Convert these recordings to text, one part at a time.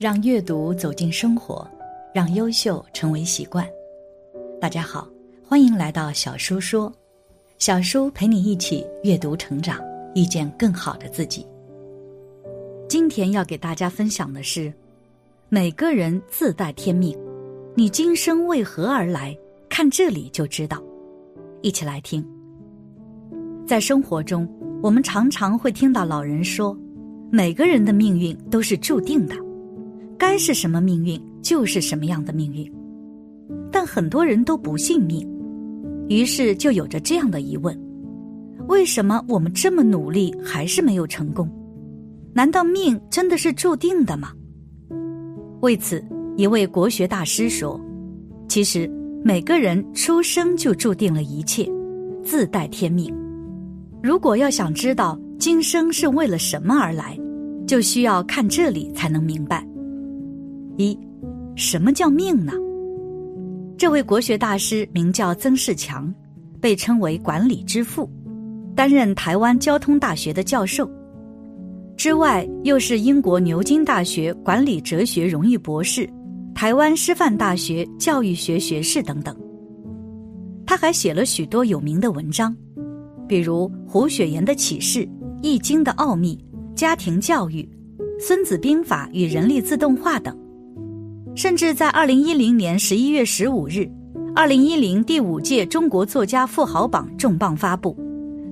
让阅读走进生活，让优秀成为习惯。大家好，欢迎来到小叔说，小叔陪你一起阅读成长，遇见更好的自己。今天要给大家分享的是，每个人自带天命，你今生为何而来？看这里就知道。一起来听。在生活中，我们常常会听到老人说，每个人的命运都是注定的。该是什么命运就是什么样的命运，但很多人都不信命，于是就有着这样的疑问：为什么我们这么努力还是没有成功？难道命真的是注定的吗？为此，一位国学大师说：“其实每个人出生就注定了一切，自带天命。如果要想知道今生是为了什么而来，就需要看这里才能明白。”一，什么叫命呢？这位国学大师名叫曾仕强，被称为管理之父，担任台湾交通大学的教授，之外又是英国牛津大学管理哲学荣誉博士，台湾师范大学教育学学士等等。他还写了许多有名的文章，比如胡雪岩的启示、易经的奥秘、家庭教育、孙子兵法与人力自动化等。甚至在二零一零年十一月十五日，二零一零第五届中国作家富豪榜重磅发布，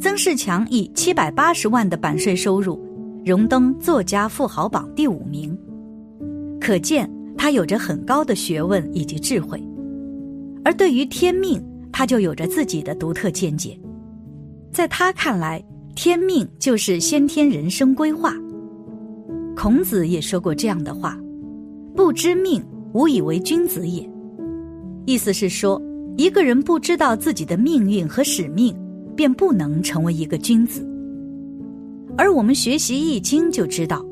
曾仕强以七百八十万的版税收入，荣登作家富豪榜第五名。可见他有着很高的学问以及智慧，而对于天命，他就有着自己的独特见解。在他看来，天命就是先天人生规划。孔子也说过这样的话。不知命，无以为君子也。意思是说，一个人不知道自己的命运和使命，便不能成为一个君子。而我们学习易经就知道，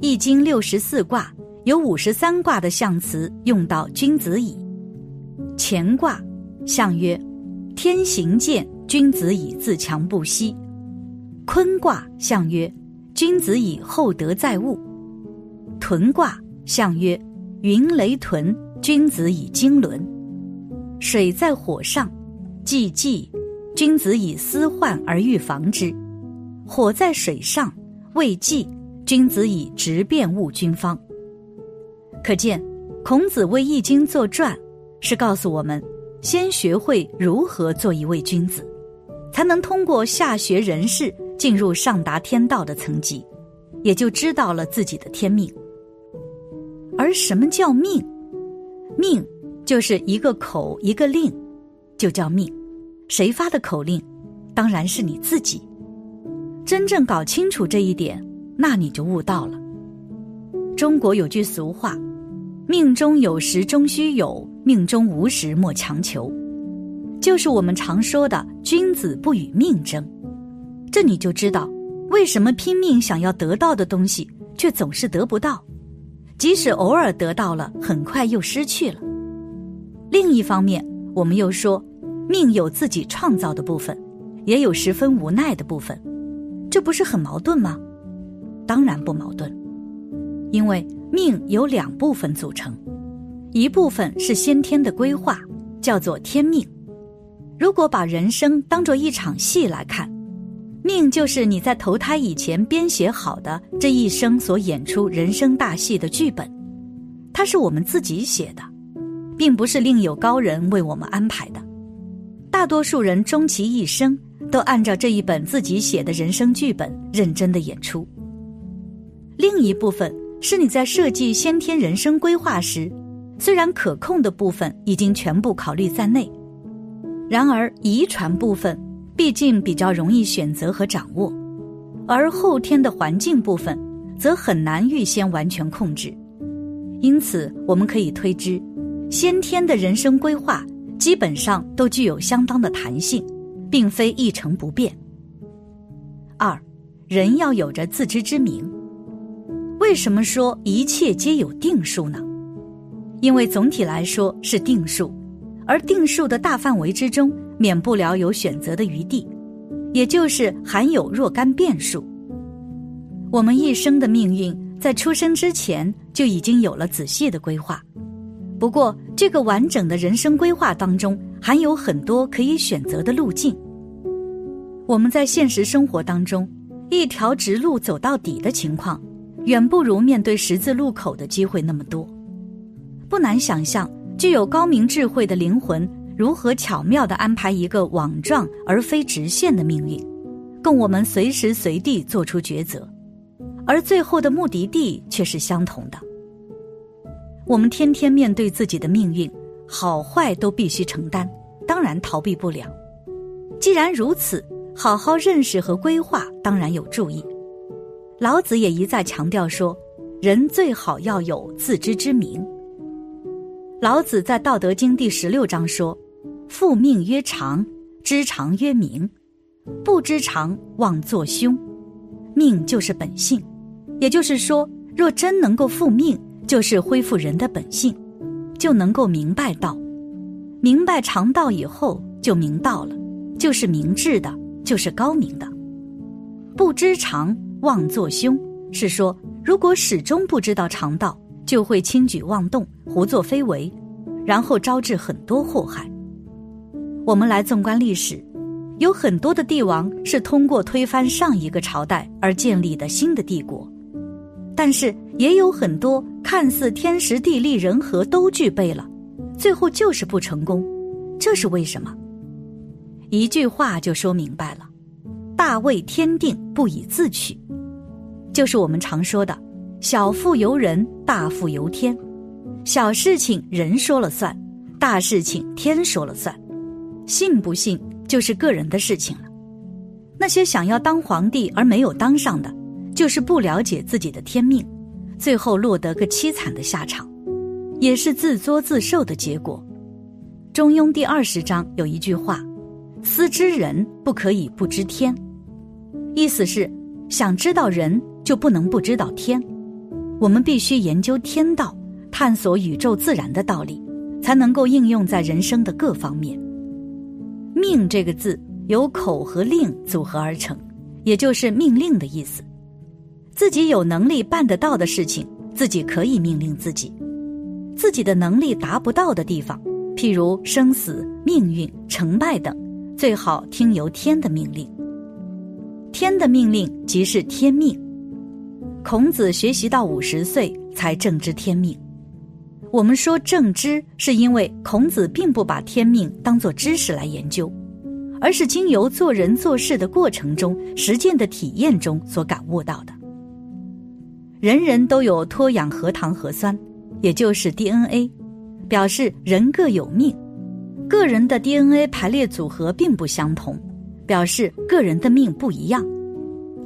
易经六十四卦有五十三卦的象辞用到君子矣。乾卦象曰：天行健，君子以自强不息。坤卦象曰：君子以厚德载物。屯卦。象曰：云雷屯，君子以经纶；水在火上，既济，君子以思患而预防之；火在水上，未济，君子以直辩物君方。可见，孔子为《易经》作传，是告诉我们：先学会如何做一位君子，才能通过下学人事进入上达天道的层级，也就知道了自己的天命。而什么叫命？命就是一个口一个令，就叫命。谁发的口令？当然是你自己。真正搞清楚这一点，那你就悟到了。中国有句俗话：“命中有时终须有，命中无时莫强求。”就是我们常说的“君子不与命争”。这你就知道为什么拼命想要得到的东西，却总是得不到。即使偶尔得到了，很快又失去了。另一方面，我们又说，命有自己创造的部分，也有十分无奈的部分，这不是很矛盾吗？当然不矛盾，因为命由两部分组成，一部分是先天的规划，叫做天命。如果把人生当做一场戏来看。命就是你在投胎以前编写好的这一生所演出人生大戏的剧本，它是我们自己写的，并不是另有高人为我们安排的。大多数人终其一生都按照这一本自己写的人生剧本认真的演出。另一部分是你在设计先天人生规划时，虽然可控的部分已经全部考虑在内，然而遗传部分。毕竟比较容易选择和掌握，而后天的环境部分则很难预先完全控制。因此，我们可以推知，先天的人生规划基本上都具有相当的弹性，并非一成不变。二，人要有着自知之明。为什么说一切皆有定数呢？因为总体来说是定数，而定数的大范围之中。免不了有选择的余地，也就是含有若干变数。我们一生的命运在出生之前就已经有了仔细的规划。不过，这个完整的人生规划当中，还有很多可以选择的路径。我们在现实生活当中，一条直路走到底的情况，远不如面对十字路口的机会那么多。不难想象，具有高明智慧的灵魂如何巧妙地安排一个网状而非直线的命运，供我们随时随地做出抉择，而最后的目的地却是相同的。我们天天面对自己的命运，好坏都必须承担，当然逃避不了。既然如此，好好认识和规划当然有助益。老子也一再强调说，人最好要有自知之明。老子在《道德经》第十六章说：“复命曰长，知常曰明。不知常，妄作凶。命就是本性，也就是说，若真能够复命，就是恢复人的本性，就能够明白道。明白常道以后，就明道了，就是明智的。”就是高明的，不知常妄作凶，是说如果始终不知道常道，就会轻举妄动、胡作非为，然后招致很多祸害。我们来纵观历史，有很多的帝王是通过推翻上一个朝代而建立的新的帝国，但是也有很多看似天时地利人和都具备了，最后就是不成功，这是为什么？一句话就说明白了：“大位天定，不以自取。”就是我们常说的“小富由人，大富由天”。小事情人说了算，大事情天说了算。信不信就是个人的事情了。那些想要当皇帝而没有当上的，就是不了解自己的天命，最后落得个凄惨的下场，也是自作自受的结果。《中庸》第二十章有一句话。思之人不可以不知天，意思是想知道人就不能不知道天。我们必须研究天道，探索宇宙自然的道理，才能够应用在人生的各方面。命这个字由口和令组合而成，也就是命令的意思。自己有能力办得到的事情，自己可以命令自己；自己的能力达不到的地方，譬如生死、命运、成败等。最好听由天的命令，天的命令即是天命。孔子学习到五十岁才正知天命。我们说正知，是因为孔子并不把天命当作知识来研究，而是经由做人做事的过程中、实践的体验中所感悟到的。人人都有脱氧核糖核酸，也就是 DNA，表示人各有命。个人的 DNA 排列组合并不相同，表示个人的命不一样。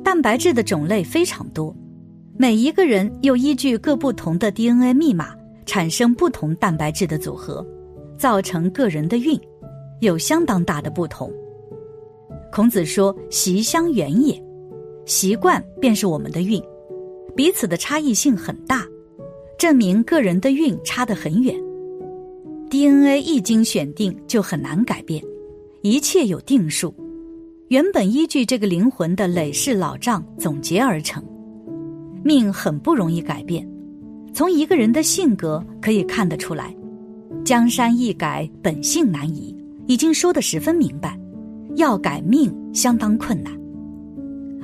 蛋白质的种类非常多，每一个人又依据各不同的 DNA 密码产生不同蛋白质的组合，造成个人的运，有相当大的不同。孔子说：“习相远也，习惯便是我们的运，彼此的差异性很大，证明个人的运差得很远。” DNA 一经选定就很难改变，一切有定数，原本依据这个灵魂的累世老账总结而成，命很不容易改变。从一个人的性格可以看得出来，江山易改，本性难移，已经说得十分明白，要改命相当困难。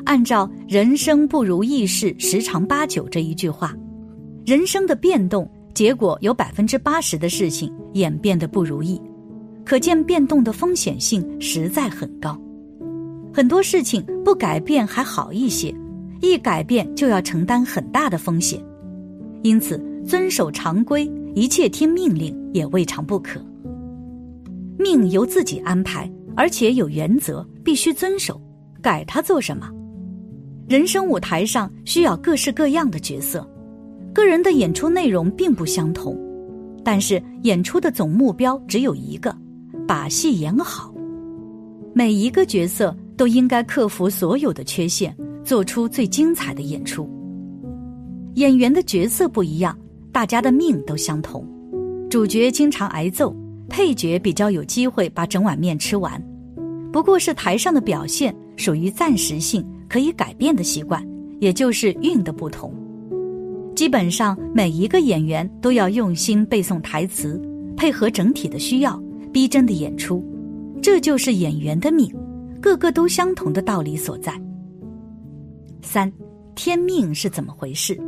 按照“人生不如意事十常八九”这一句话，人生的变动。结果有百分之八十的事情演变得不如意，可见变动的风险性实在很高。很多事情不改变还好一些，一改变就要承担很大的风险。因此，遵守常规，一切听命令也未尝不可。命由自己安排，而且有原则，必须遵守。改它做什么？人生舞台上需要各式各样的角色。个人的演出内容并不相同，但是演出的总目标只有一个：把戏演好。每一个角色都应该克服所有的缺陷，做出最精彩的演出。演员的角色不一样，大家的命都相同。主角经常挨揍，配角比较有机会把整碗面吃完。不过是台上的表现属于暂时性可以改变的习惯，也就是运的不同。基本上每一个演员都要用心背诵台词，配合整体的需要，逼真的演出。这就是演员的命，个个都相同的道理所在。三，天命是怎么回事？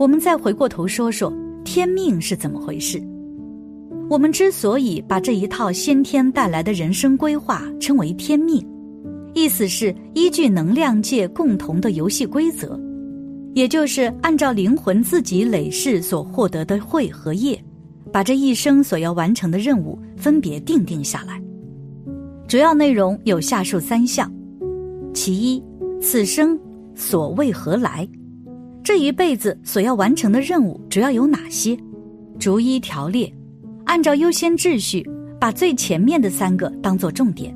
我们再回过头说说天命是怎么回事。我们之所以把这一套先天带来的人生规划称为天命，意思是依据能量界共同的游戏规则，也就是按照灵魂自己累世所获得的慧和业，把这一生所要完成的任务分别定定下来。主要内容有下述三项：其一，此生所为何来？这一辈子所要完成的任务主要有哪些？逐一条列。按照优先秩序，把最前面的三个当做重点。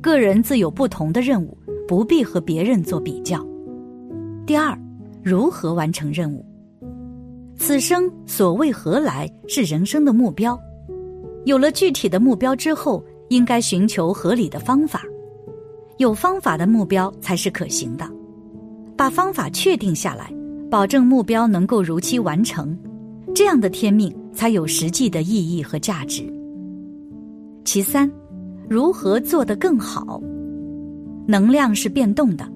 个人自有不同的任务，不必和别人做比较。第二，如何完成任务？此生所谓何来是人生的目标。有了具体的目标之后，应该寻求合理的方法。有方法的目标才是可行的。把方法确定下来，保证目标能够如期完成。这样的天命才有实际的意义和价值。其三，如何做得更好？能量是变动的，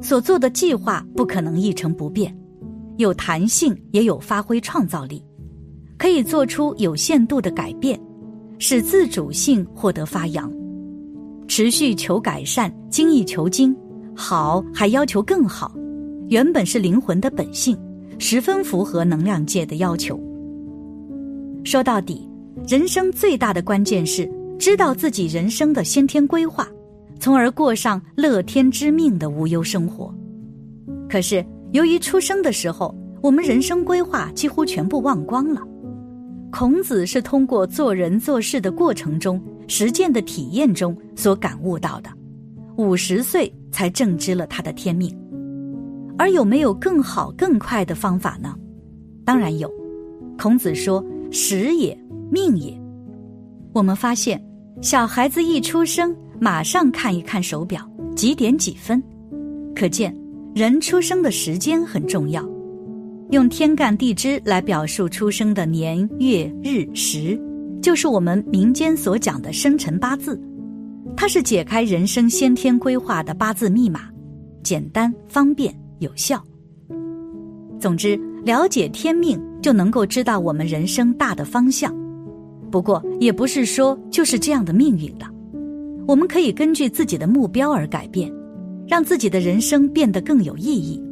所做的计划不可能一成不变，有弹性也有发挥创造力，可以做出有限度的改变，使自主性获得发扬。持续求改善，精益求精，好还要求更好，原本是灵魂的本性。十分符合能量界的要求。说到底，人生最大的关键是知道自己人生的先天规划，从而过上乐天知命的无忧生活。可是，由于出生的时候，我们人生规划几乎全部忘光了。孔子是通过做人做事的过程中、实践的体验中所感悟到的，五十岁才正知了他的天命。而有没有更好、更快的方法呢？当然有。孔子说：“时也，命也。”我们发现，小孩子一出生，马上看一看手表，几点几分，可见人出生的时间很重要。用天干地支来表述出生的年月日时，就是我们民间所讲的生辰八字。它是解开人生先天规划的八字密码，简单方便。有效。总之，了解天命就能够知道我们人生大的方向。不过，也不是说就是这样的命运的。我们可以根据自己的目标而改变，让自己的人生变得更有意义。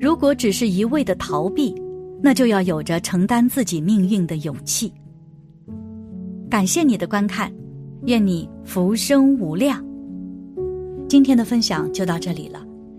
如果只是一味的逃避，那就要有着承担自己命运的勇气。感谢你的观看，愿你浮生无量。今天的分享就到这里了。